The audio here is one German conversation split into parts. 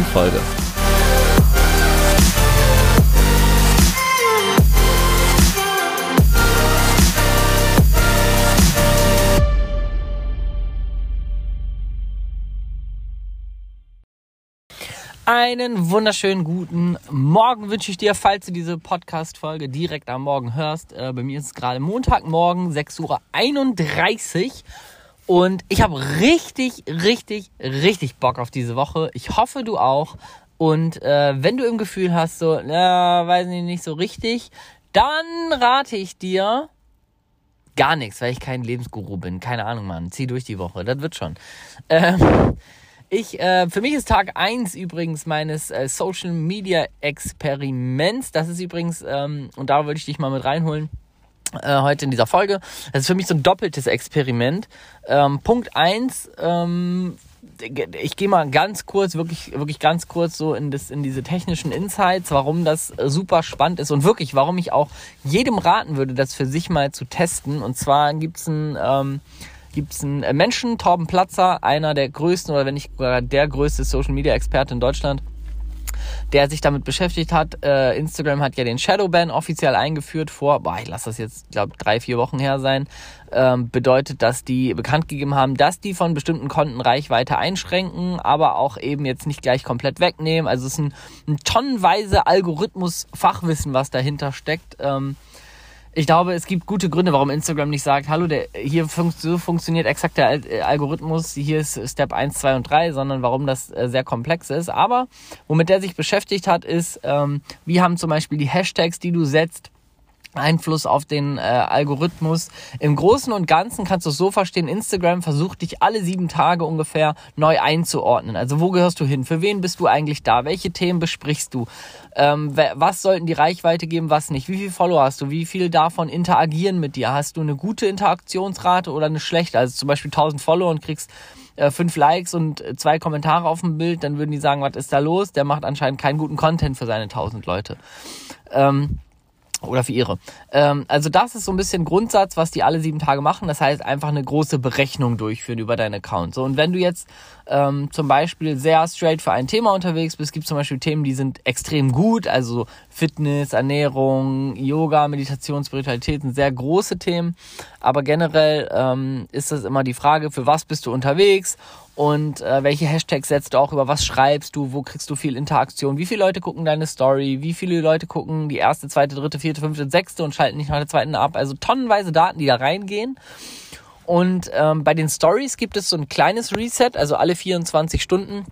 neuen Folge. Einen wunderschönen guten Morgen wünsche ich dir, falls du diese Podcast-Folge direkt am Morgen hörst. Äh, bei mir ist es gerade Montagmorgen, 6.31 Uhr. Und ich habe richtig, richtig, richtig Bock auf diese Woche. Ich hoffe, du auch. Und äh, wenn du im Gefühl hast, so, na, weiß ich nicht so richtig, dann rate ich dir gar nichts, weil ich kein Lebensguru bin. Keine Ahnung, Mann. Zieh durch die Woche. Das wird schon. Ähm, ich, äh, für mich ist Tag eins übrigens meines äh, Social Media Experiments. Das ist übrigens, ähm, und da würde ich dich mal mit reinholen äh, heute in dieser Folge. Das ist für mich so ein doppeltes Experiment. Ähm, Punkt eins ähm, ich gehe mal ganz kurz, wirklich, wirklich ganz kurz so in, das, in diese technischen Insights, warum das super spannend ist und wirklich, warum ich auch jedem raten würde, das für sich mal zu testen. Und zwar gibt's einen, ähm, gibt's einen Menschen, Torben Platzer, einer der größten oder wenn nicht sogar der größte Social Media Experte in Deutschland der sich damit beschäftigt hat. Äh, Instagram hat ja den Shadowban offiziell eingeführt vor, boah, ich lasse das jetzt, glaube drei, vier Wochen her sein. Ähm, bedeutet, dass die bekannt gegeben haben, dass die von bestimmten Konten Reichweite einschränken, aber auch eben jetzt nicht gleich komplett wegnehmen. Also es ist ein, ein tonnenweise Algorithmus-Fachwissen, was dahinter steckt. Ähm, ich glaube, es gibt gute Gründe, warum Instagram nicht sagt, hallo, der, hier fun so funktioniert exakt der äh, Algorithmus, hier ist Step 1, 2 und 3, sondern warum das äh, sehr komplex ist. Aber womit der sich beschäftigt hat, ist, ähm, wie haben zum Beispiel die Hashtags, die du setzt, Einfluss auf den äh, Algorithmus. Im Großen und Ganzen kannst du es so verstehen, Instagram versucht dich alle sieben Tage ungefähr neu einzuordnen. Also wo gehörst du hin? Für wen bist du eigentlich da? Welche Themen besprichst du? Ähm, was sollten die Reichweite geben, was nicht? Wie viel Follower hast du? Wie viel davon interagieren mit dir? Hast du eine gute Interaktionsrate oder eine schlechte? Also zum Beispiel 1000 Follower und kriegst äh, Likes und zwei Kommentare auf dem Bild, dann würden die sagen, was ist da los? Der macht anscheinend keinen guten Content für seine 1000 Leute. Ähm, oder für ihre. Ähm, also das ist so ein bisschen Grundsatz, was die alle sieben Tage machen. Das heißt, einfach eine große Berechnung durchführen über deinen Account. So, und wenn du jetzt ähm, zum Beispiel sehr straight für ein Thema unterwegs bist, gibt zum Beispiel Themen, die sind extrem gut, also Fitness, Ernährung, Yoga, Meditation, Spiritualität sind sehr große Themen. Aber generell ähm, ist das immer die Frage, für was bist du unterwegs und äh, welche Hashtags setzt du auch, über was schreibst du, wo kriegst du viel Interaktion, wie viele Leute gucken deine Story, wie viele Leute gucken die erste, zweite, dritte, vierte, fünfte, sechste und schalten nicht nach der zweiten ab. Also tonnenweise Daten, die da reingehen. Und ähm, bei den Stories gibt es so ein kleines Reset, also alle 24 Stunden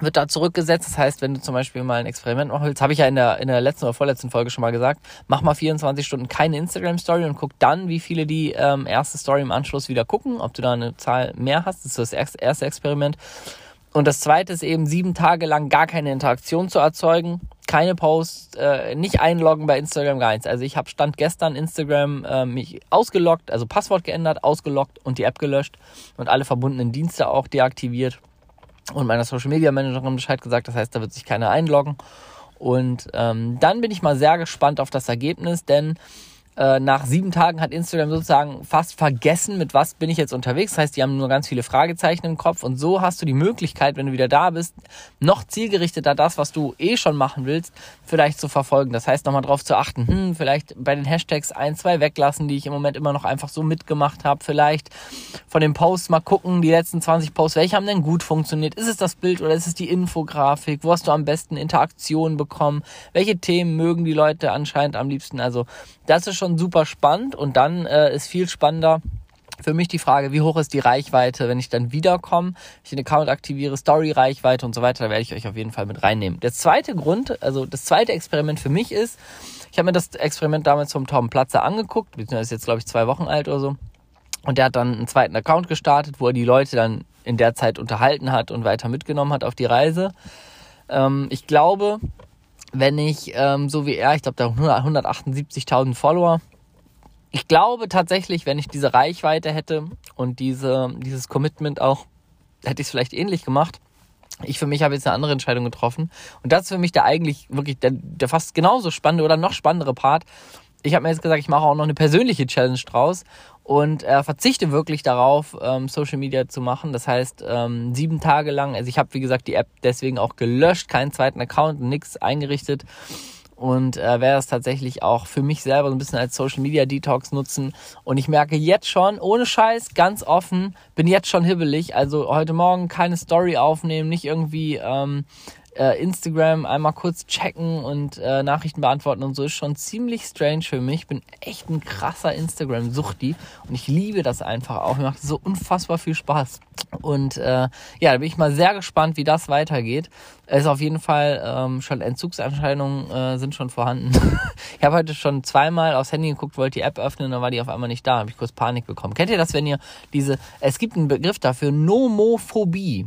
wird da zurückgesetzt. Das heißt, wenn du zum Beispiel mal ein Experiment machen willst, habe ich ja in der, in der letzten oder vorletzten Folge schon mal gesagt, mach mal 24 Stunden keine Instagram-Story und guck dann, wie viele die ähm, erste Story im Anschluss wieder gucken, ob du da eine Zahl mehr hast. Das ist das erste Experiment. Und das zweite ist eben, sieben Tage lang gar keine Interaktion zu erzeugen, keine Posts, äh, nicht einloggen bei Instagram, gar nichts. Also ich habe Stand gestern Instagram äh, mich ausgeloggt, also Passwort geändert, ausgeloggt und die App gelöscht und alle verbundenen Dienste auch deaktiviert und meiner Social Media Managerin Bescheid gesagt. Das heißt, da wird sich keiner einloggen. Und ähm, dann bin ich mal sehr gespannt auf das Ergebnis, denn äh, nach sieben Tagen hat Instagram sozusagen fast vergessen, mit was bin ich jetzt unterwegs. Das heißt, die haben nur ganz viele Fragezeichen im Kopf und so hast du die Möglichkeit, wenn du wieder da bist, noch zielgerichteter das, was du eh schon machen willst, vielleicht zu verfolgen. Das heißt, nochmal drauf zu achten, hm, vielleicht bei den Hashtags ein, zwei weglassen, die ich im Moment immer noch einfach so mitgemacht habe. Vielleicht von den Posts mal gucken, die letzten 20 Posts, welche haben denn gut funktioniert? Ist es das Bild oder ist es die Infografik? Wo hast du am besten Interaktionen bekommen? Welche Themen mögen die Leute anscheinend am liebsten? Also das ist schon super spannend und dann äh, ist viel spannender für mich die Frage, wie hoch ist die Reichweite, wenn ich dann wiederkomme, ich den Account aktiviere, Story-Reichweite und so weiter, da werde ich euch auf jeden Fall mit reinnehmen. Der zweite Grund, also das zweite Experiment für mich ist, ich habe mir das Experiment damals vom Tom Platzer angeguckt, beziehungsweise ist jetzt glaube ich zwei Wochen alt oder so. Und der hat dann einen zweiten Account gestartet, wo er die Leute dann in der Zeit unterhalten hat und weiter mitgenommen hat auf die Reise. Ähm, ich glaube, wenn ich ähm, so wie er, ich glaube, da 178.000 Follower, ich glaube tatsächlich, wenn ich diese Reichweite hätte und diese, dieses Commitment auch, hätte ich es vielleicht ähnlich gemacht. Ich für mich habe jetzt eine andere Entscheidung getroffen. Und das ist für mich der eigentlich wirklich der, der fast genauso spannende oder noch spannendere Part. Ich habe mir jetzt gesagt, ich mache auch noch eine persönliche Challenge draus und äh, verzichte wirklich darauf, ähm, Social Media zu machen. Das heißt, ähm, sieben Tage lang, also ich habe wie gesagt die App deswegen auch gelöscht, keinen zweiten Account, nichts eingerichtet und äh, werde das tatsächlich auch für mich selber so ein bisschen als Social Media Detox nutzen. Und ich merke jetzt schon, ohne Scheiß, ganz offen, bin jetzt schon hibbelig. Also heute Morgen keine Story aufnehmen, nicht irgendwie ähm, äh, Instagram einmal kurz checken und äh, Nachrichten beantworten und so ist schon ziemlich strange für mich. Ich bin echt ein krasser Instagram-Suchti und ich liebe das einfach auch. Mir macht so unfassbar viel Spaß. Und äh, ja, da bin ich mal sehr gespannt, wie das weitergeht. Es ist auf jeden Fall ähm, schon Entzugserscheinungen äh, sind schon vorhanden. ich habe heute schon zweimal aufs Handy geguckt, wollte die App öffnen, dann war die auf einmal nicht da. Habe ich kurz Panik bekommen. Kennt ihr das, wenn ihr diese? Es gibt einen Begriff dafür, Nomophobie.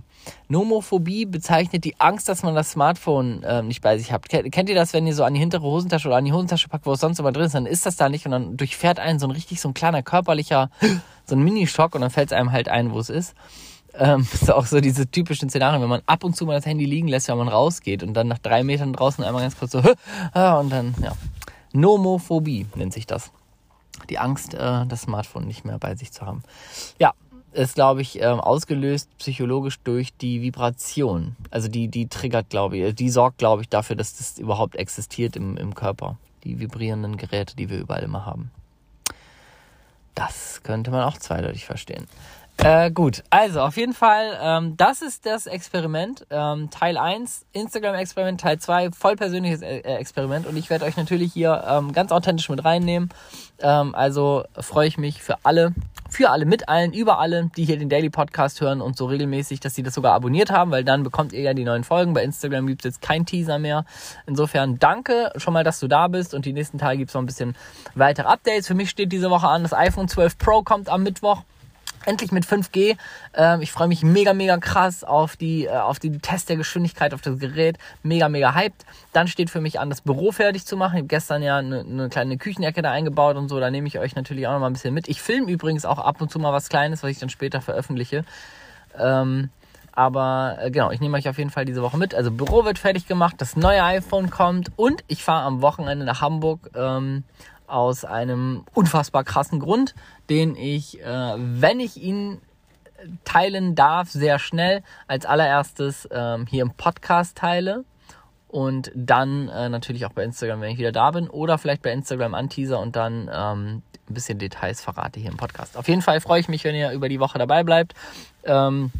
Nomophobie bezeichnet die Angst, dass man das Smartphone äh, nicht bei sich habt. Kennt ihr das, wenn ihr so an die hintere Hosentasche oder an die Hosentasche packt, wo es sonst immer drin ist, dann ist das da nicht und dann durchfährt einen so ein richtig so ein kleiner körperlicher, so ein Minischock und dann fällt es einem halt ein, wo es ist. Ähm, ist auch so diese typischen Szenarien, wenn man ab und zu mal das Handy liegen lässt, wenn man rausgeht und dann nach drei Metern draußen einmal ganz kurz so, ah, und dann, ja. Nomophobie nennt sich das. Die Angst, äh, das Smartphone nicht mehr bei sich zu haben. Ja, ist, glaube ich, ähm, ausgelöst psychologisch durch die Vibration. Also die, die triggert, glaube ich, die sorgt, glaube ich, dafür, dass das überhaupt existiert im, im Körper. Die vibrierenden Geräte, die wir überall immer haben. Das könnte man auch zweideutig verstehen. Äh, gut, also auf jeden Fall, ähm, das ist das Experiment. Ähm, Teil 1, Instagram-Experiment, Teil 2, voll persönliches äh, Experiment. Und ich werde euch natürlich hier ähm, ganz authentisch mit reinnehmen. Ähm, also freue ich mich für alle, für alle, mit allen, über alle, die hier den Daily Podcast hören und so regelmäßig, dass sie das sogar abonniert haben, weil dann bekommt ihr ja die neuen Folgen. Bei Instagram gibt es jetzt kein Teaser mehr. Insofern danke schon mal, dass du da bist und die nächsten Tage gibt es noch ein bisschen weitere Updates. Für mich steht diese Woche an, das iPhone 12 Pro kommt am Mittwoch endlich mit 5G. Ähm, ich freue mich mega, mega krass auf die, äh, auf die Test der Geschwindigkeit auf das Gerät. Mega, mega hyped. Dann steht für mich an, das Büro fertig zu machen. Ich habe gestern ja eine, eine kleine Küchenecke da eingebaut und so. Da nehme ich euch natürlich auch noch mal ein bisschen mit. Ich filme übrigens auch ab und zu mal was Kleines, was ich dann später veröffentliche. Ähm, aber äh, genau, ich nehme euch auf jeden Fall diese Woche mit. Also Büro wird fertig gemacht, das neue iPhone kommt und ich fahre am Wochenende nach Hamburg ähm, aus einem unfassbar krassen Grund, den ich, äh, wenn ich ihn teilen darf, sehr schnell als allererstes ähm, hier im Podcast teile und dann äh, natürlich auch bei Instagram, wenn ich wieder da bin oder vielleicht bei Instagram anteaser und dann ähm, ein bisschen Details verrate hier im Podcast. Auf jeden Fall freue ich mich, wenn ihr über die Woche dabei bleibt ähm,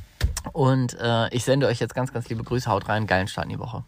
und äh, ich sende euch jetzt ganz, ganz liebe Grüße. Haut rein, geilen Start in die Woche.